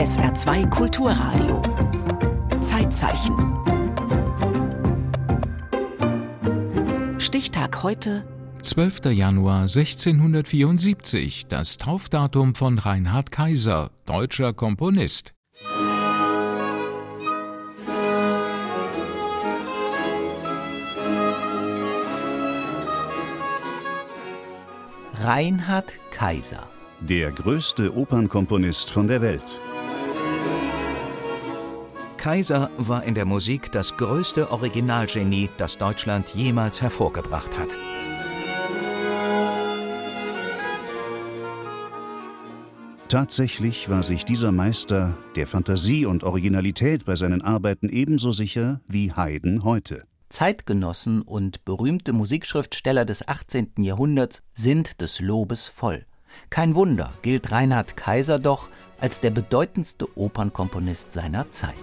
SR2 Kulturradio. Zeitzeichen. Stichtag heute. 12. Januar 1674, das Taufdatum von Reinhard Kaiser, deutscher Komponist. Reinhard Kaiser. Der größte Opernkomponist von der Welt. Kaiser war in der Musik das größte Originalgenie, das Deutschland jemals hervorgebracht hat. Tatsächlich war sich dieser Meister der Fantasie und Originalität bei seinen Arbeiten ebenso sicher wie Haydn heute. Zeitgenossen und berühmte Musikschriftsteller des 18. Jahrhunderts sind des Lobes voll. Kein Wunder gilt Reinhard Kaiser doch als der bedeutendste Opernkomponist seiner Zeit.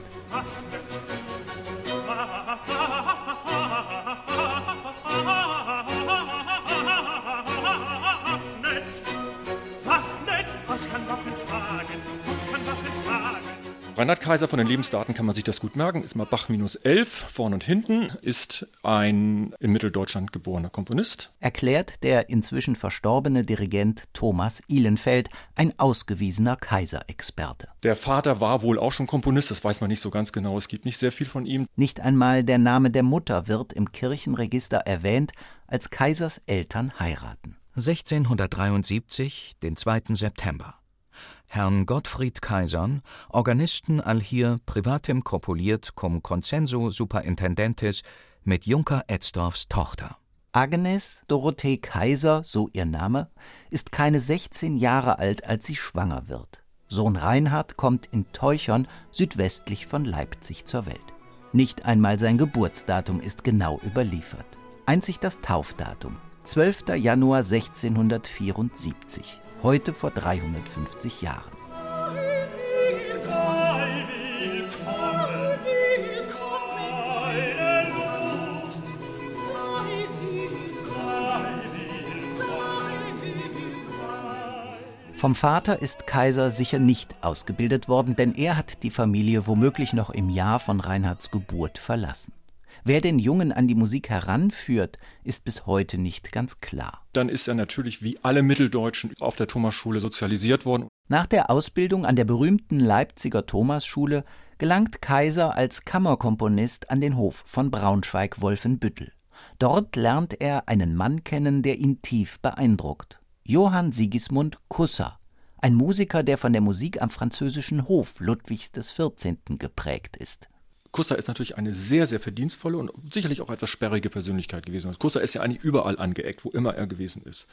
Reinhard Kaiser von den Lebensdaten kann man sich das gut merken, ist mal Bach minus 11, vorne und hinten, ist ein in Mitteldeutschland geborener Komponist. Erklärt der inzwischen verstorbene Dirigent Thomas Ihlenfeld, ein ausgewiesener Kaiser-Experte. Der Vater war wohl auch schon Komponist, das weiß man nicht so ganz genau, es gibt nicht sehr viel von ihm. Nicht einmal der Name der Mutter wird im Kirchenregister erwähnt, als Kaisers Eltern heiraten. 1673, den 2. September. Herrn Gottfried Kaisern, Organisten allhier privatem corpuliert cum consensu superintendentis mit Junker Etzdorfs Tochter. Agnes Dorothee Kaiser, so ihr Name, ist keine 16 Jahre alt, als sie schwanger wird. Sohn Reinhard kommt in Teuchern südwestlich von Leipzig zur Welt. Nicht einmal sein Geburtsdatum ist genau überliefert. Einzig das Taufdatum, 12. Januar 1674 heute vor 350 Jahren. Vom Vater ist Kaiser sicher nicht ausgebildet worden, denn er hat die Familie womöglich noch im Jahr von Reinhards Geburt verlassen. Wer den Jungen an die Musik heranführt, ist bis heute nicht ganz klar. Dann ist er natürlich wie alle Mitteldeutschen auf der Thomasschule sozialisiert worden. Nach der Ausbildung an der berühmten Leipziger Thomasschule gelangt Kaiser als Kammerkomponist an den Hof von Braunschweig-Wolfenbüttel. Dort lernt er einen Mann kennen, der ihn tief beeindruckt. Johann Sigismund Kusser, ein Musiker, der von der Musik am französischen Hof Ludwigs XIV. geprägt ist. Kusser ist natürlich eine sehr, sehr verdienstvolle und sicherlich auch etwas sperrige Persönlichkeit gewesen. Kusser ist ja eigentlich überall angeeckt, wo immer er gewesen ist.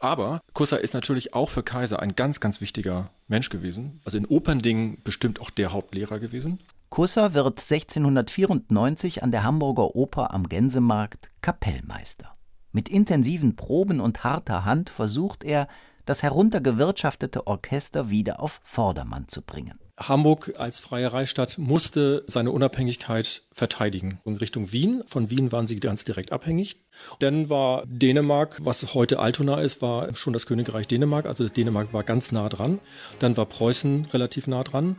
Aber Kusser ist natürlich auch für Kaiser ein ganz, ganz wichtiger Mensch gewesen. Also in Operndingen bestimmt auch der Hauptlehrer gewesen. Kusser wird 1694 an der Hamburger Oper am Gänsemarkt Kapellmeister. Mit intensiven Proben und harter Hand versucht er, das heruntergewirtschaftete Orchester wieder auf Vordermann zu bringen. Hamburg als freie Reichsstadt musste seine Unabhängigkeit verteidigen. In Richtung Wien. Von Wien waren sie ganz direkt abhängig. Dann war Dänemark, was heute Altona ist, war schon das Königreich Dänemark. Also Dänemark war ganz nah dran. Dann war Preußen relativ nah dran.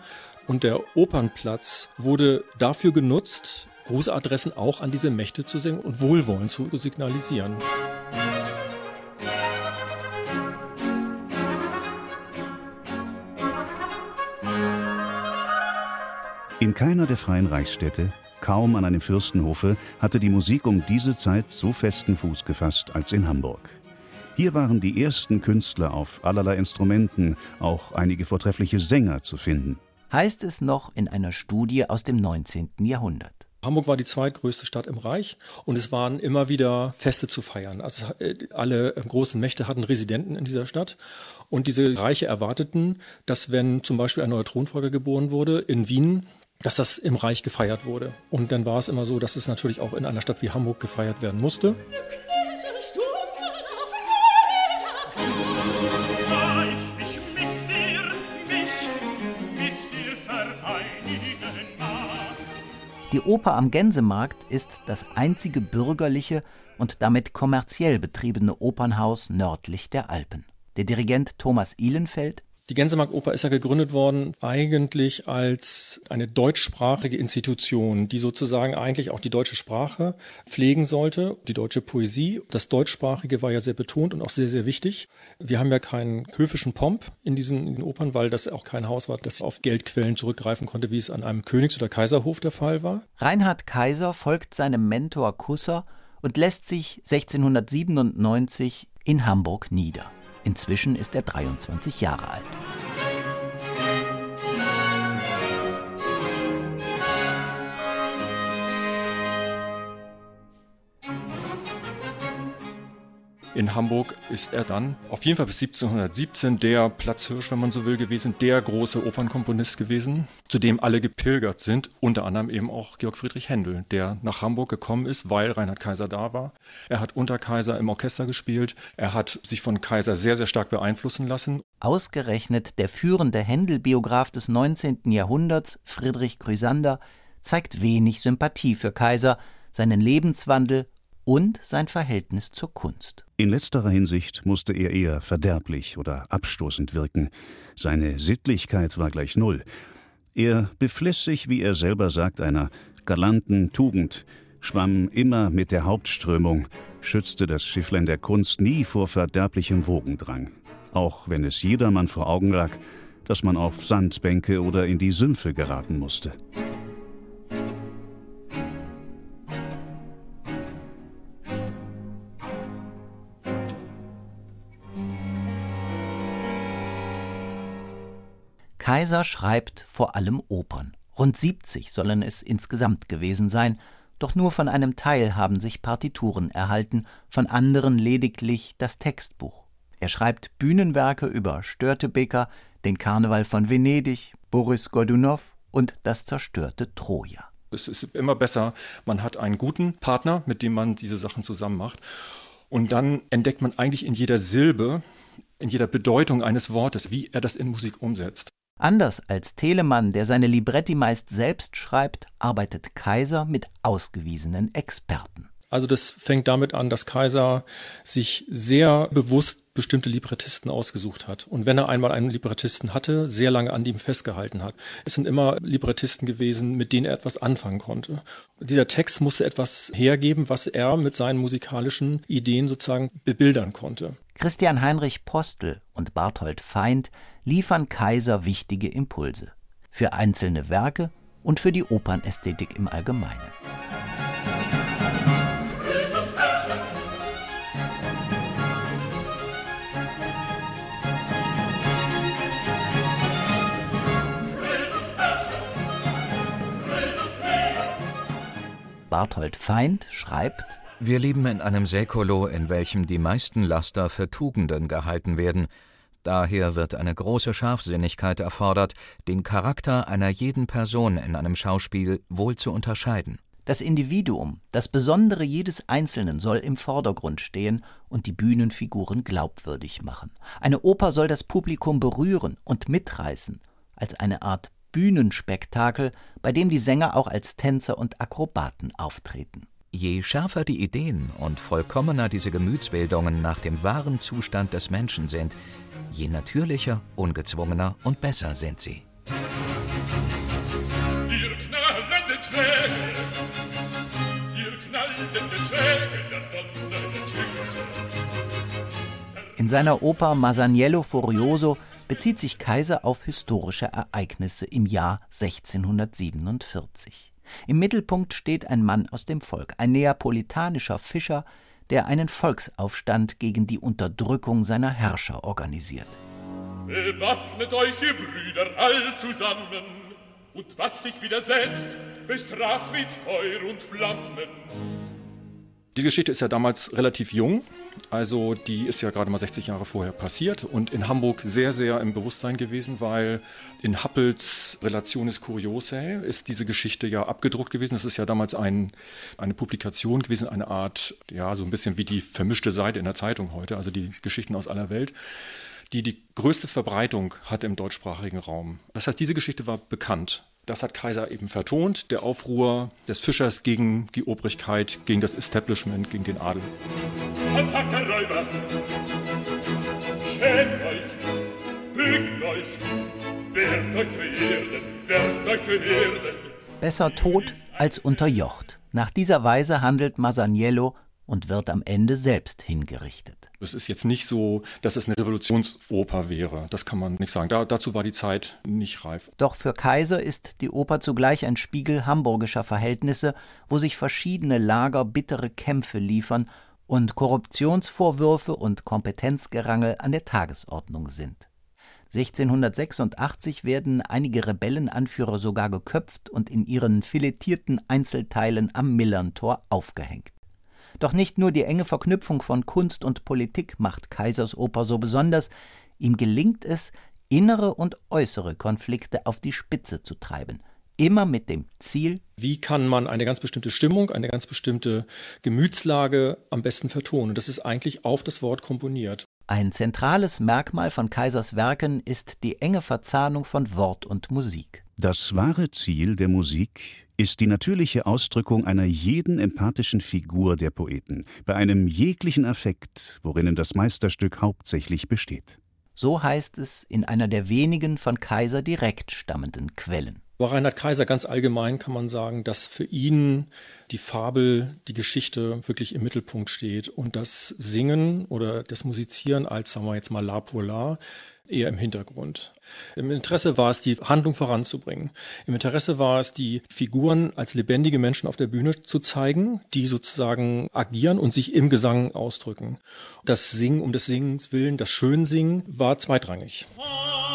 Und der Opernplatz wurde dafür genutzt, Grußadressen auch an diese Mächte zu singen und Wohlwollen zu signalisieren. In keiner der freien Reichsstädte, kaum an einem Fürstenhofe, hatte die Musik um diese Zeit so festen Fuß gefasst als in Hamburg. Hier waren die ersten Künstler auf allerlei Instrumenten, auch einige vortreffliche Sänger zu finden. Heißt es noch in einer Studie aus dem 19. Jahrhundert. Hamburg war die zweitgrößte Stadt im Reich und es waren immer wieder Feste zu feiern. Also äh, alle großen Mächte hatten Residenten in dieser Stadt und diese Reiche erwarteten, dass wenn zum Beispiel ein neuer Thronfolger geboren wurde in Wien, dass das im Reich gefeiert wurde. Und dann war es immer so, dass es natürlich auch in einer Stadt wie Hamburg gefeiert werden musste. Die Oper am Gänsemarkt ist das einzige bürgerliche und damit kommerziell betriebene Opernhaus nördlich der Alpen. Der Dirigent Thomas Ihlenfeld Die Gänsemarkt-Oper ist ja gegründet worden eigentlich als eine deutschsprachige Institution, die sozusagen eigentlich auch die deutsche Sprache pflegen sollte, die deutsche Poesie. Das Deutschsprachige war ja sehr betont und auch sehr, sehr wichtig. Wir haben ja keinen höfischen Pomp in diesen, in Opern, weil das auch kein Haus war, das auf Geldquellen zurückgreifen konnte, wie es an einem Königs- oder Kaiserhof der Fall war. Reinhard Kaiser folgt seinem Mentor Kusser und lässt sich 1697 in Hamburg nieder. Inzwischen ist er 23 Jahre alt. In Hamburg ist er dann auf jeden Fall bis 1717 der Platzhirsch, wenn man so will, gewesen, der große Opernkomponist gewesen, zu dem alle gepilgert sind, unter anderem eben auch Georg Friedrich Händel, der nach Hamburg gekommen ist, weil Reinhard Kaiser da war. Er hat unter Kaiser im Orchester gespielt, er hat sich von Kaiser sehr, sehr stark beeinflussen lassen. Ausgerechnet der führende Händel-Biograf des 19. Jahrhunderts, Friedrich Grüsander, zeigt wenig Sympathie für Kaiser, seinen Lebenswandel und sein Verhältnis zur Kunst. In letzterer Hinsicht musste er eher verderblich oder abstoßend wirken. Seine Sittlichkeit war gleich null. Er befliss sich, wie er selber sagt, einer galanten Tugend, schwamm immer mit der Hauptströmung, schützte das Schifflein der Kunst nie vor verderblichem Wogendrang, auch wenn es jedermann vor Augen lag, dass man auf Sandbänke oder in die Sümpfe geraten musste. Kaiser schreibt vor allem Opern. Rund 70 sollen es insgesamt gewesen sein, doch nur von einem Teil haben sich Partituren erhalten, von anderen lediglich das Textbuch. Er schreibt Bühnenwerke über Störtebeker, den Karneval von Venedig, Boris Godunow und das zerstörte Troja. Es ist immer besser, man hat einen guten Partner, mit dem man diese Sachen zusammen macht. Und dann entdeckt man eigentlich in jeder Silbe, in jeder Bedeutung eines Wortes, wie er das in Musik umsetzt. Anders als Telemann, der seine Libretti meist selbst schreibt, arbeitet Kaiser mit ausgewiesenen Experten. Also das fängt damit an, dass Kaiser sich sehr bewusst bestimmte Librettisten ausgesucht hat. Und wenn er einmal einen Librettisten hatte, sehr lange an ihm festgehalten hat. Es sind immer Librettisten gewesen, mit denen er etwas anfangen konnte. Dieser Text musste etwas hergeben, was er mit seinen musikalischen Ideen sozusagen bebildern konnte. Christian Heinrich Postel und Barthold Feind liefern Kaiser wichtige Impulse für einzelne Werke und für die Opernästhetik im Allgemeinen. Barthold Feind schreibt Wir leben in einem Säkulo, in welchem die meisten Laster für Tugenden gehalten werden, Daher wird eine große Scharfsinnigkeit erfordert, den Charakter einer jeden Person in einem Schauspiel wohl zu unterscheiden. Das Individuum, das Besondere jedes Einzelnen soll im Vordergrund stehen und die Bühnenfiguren glaubwürdig machen. Eine Oper soll das Publikum berühren und mitreißen, als eine Art Bühnenspektakel, bei dem die Sänger auch als Tänzer und Akrobaten auftreten. Je schärfer die Ideen und vollkommener diese Gemütsbildungen nach dem wahren Zustand des Menschen sind, je natürlicher, ungezwungener und besser sind sie. Ihr knallenden Schläge, ihr knallenden Schläge, der In seiner Oper Masaniello Furioso bezieht sich Kaiser auf historische Ereignisse im Jahr 1647. Im Mittelpunkt steht ein Mann aus dem Volk, ein neapolitanischer Fischer, der einen Volksaufstand gegen die Unterdrückung seiner Herrscher organisiert. Bewaffnet euch, ihr Brüder, all zusammen, und was sich widersetzt, bestraft mit Feuer und Flammen. Die Geschichte ist ja damals relativ jung, also die ist ja gerade mal 60 Jahre vorher passiert und in Hamburg sehr, sehr im Bewusstsein gewesen, weil in Happels Relationes Curiosae ist diese Geschichte ja abgedruckt gewesen. Das ist ja damals ein, eine Publikation gewesen, eine Art, ja, so ein bisschen wie die vermischte Seite in der Zeitung heute, also die Geschichten aus aller Welt die die größte Verbreitung hat im deutschsprachigen Raum. Das heißt, diese Geschichte war bekannt. Das hat Kaiser eben vertont, der Aufruhr des Fischers gegen die Obrigkeit, gegen das Establishment, gegen den Adel. Attack der Räuber! Schämt euch! Bügt euch! Werft euch zur Erde, werft euch zur Erde. Besser tot als unterjocht. Nach dieser Weise handelt Masaniello und wird am Ende selbst hingerichtet. Es ist jetzt nicht so, dass es eine Revolutionsoper wäre. Das kann man nicht sagen. Da, dazu war die Zeit nicht reif. Doch für Kaiser ist die Oper zugleich ein Spiegel hamburgischer Verhältnisse, wo sich verschiedene Lager bittere Kämpfe liefern und Korruptionsvorwürfe und Kompetenzgerangel an der Tagesordnung sind. 1686 werden einige Rebellenanführer sogar geköpft und in ihren filetierten Einzelteilen am Millerntor aufgehängt. Doch nicht nur die enge Verknüpfung von Kunst und Politik macht Kaisers Oper so besonders, ihm gelingt es, innere und äußere Konflikte auf die Spitze zu treiben, immer mit dem Ziel, wie kann man eine ganz bestimmte Stimmung, eine ganz bestimmte Gemütslage am besten vertonen. Das ist eigentlich auf das Wort komponiert. Ein zentrales Merkmal von Kaisers Werken ist die enge Verzahnung von Wort und Musik. Das wahre Ziel der Musik ist die natürliche Ausdrückung einer jeden empathischen Figur der Poeten, bei einem jeglichen Affekt, worinnen das Meisterstück hauptsächlich besteht. So heißt es in einer der wenigen von Kaiser direkt stammenden Quellen. Bei Reinhard Kaiser ganz allgemein kann man sagen, dass für ihn die Fabel, die Geschichte wirklich im Mittelpunkt steht und das Singen oder das Musizieren als, sagen wir jetzt mal, La pour La eher im Hintergrund. Im Interesse war es, die Handlung voranzubringen. Im Interesse war es, die Figuren als lebendige Menschen auf der Bühne zu zeigen, die sozusagen agieren und sich im Gesang ausdrücken. Das Singen um des Singens willen, das Schönsingen war zweitrangig. Kinder,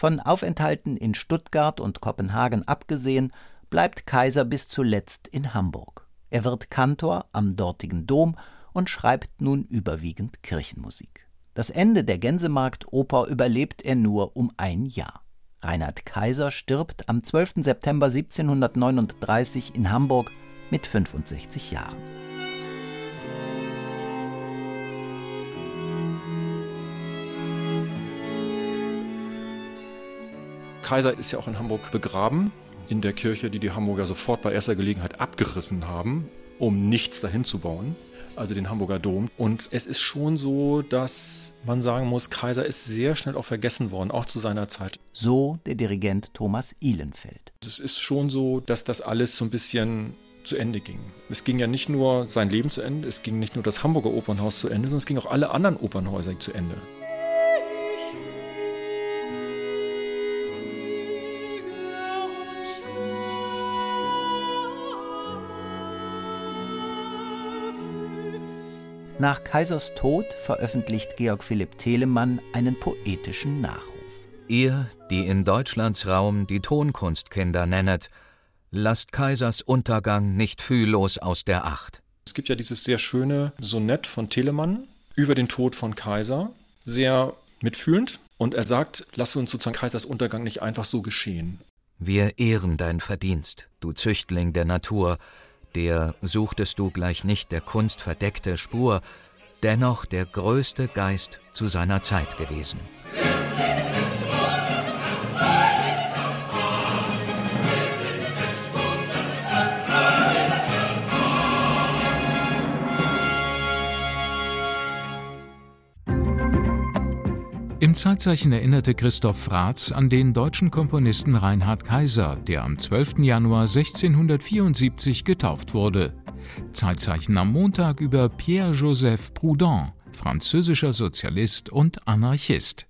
Von Aufenthalten in Stuttgart und Kopenhagen abgesehen, bleibt Kaiser bis zuletzt in Hamburg. Er wird Kantor am dortigen Dom und schreibt nun überwiegend Kirchenmusik. Das Ende der Gänsemarktoper überlebt er nur um ein Jahr. Reinhard Kaiser stirbt am 12. September 1739 in Hamburg mit 65 Jahren. Kaiser ist ja auch in Hamburg begraben, in der Kirche, die die Hamburger sofort bei erster Gelegenheit abgerissen haben, um nichts dahin zu bauen, also den Hamburger Dom. Und es ist schon so, dass man sagen muss, Kaiser ist sehr schnell auch vergessen worden, auch zu seiner Zeit. So der Dirigent Thomas Ihlenfeld. Es ist schon so, dass das alles so ein bisschen zu Ende ging. Es ging ja nicht nur sein Leben zu Ende, es ging nicht nur das Hamburger Opernhaus zu Ende, sondern es ging auch alle anderen Opernhäuser zu Ende. Nach Kaisers Tod veröffentlicht Georg Philipp Telemann einen poetischen Nachruf. Ihr, die in Deutschlands Raum die Tonkunstkinder nennet, lasst Kaisers Untergang nicht fühllos aus der Acht. Es gibt ja dieses sehr schöne Sonett von Telemann über den Tod von Kaiser, sehr mitfühlend. Und er sagt, lass uns sozusagen Kaisers Untergang nicht einfach so geschehen. Wir ehren dein Verdienst, du Züchtling der Natur, der suchtest du gleich nicht der Kunst verdeckte Spur, dennoch der größte Geist zu seiner Zeit gewesen. Im Zeitzeichen erinnerte Christoph Fratz an den deutschen Komponisten Reinhard Kaiser, der am 12. Januar 1674 getauft wurde. Zeitzeichen am Montag über Pierre-Joseph Proudhon, französischer Sozialist und Anarchist.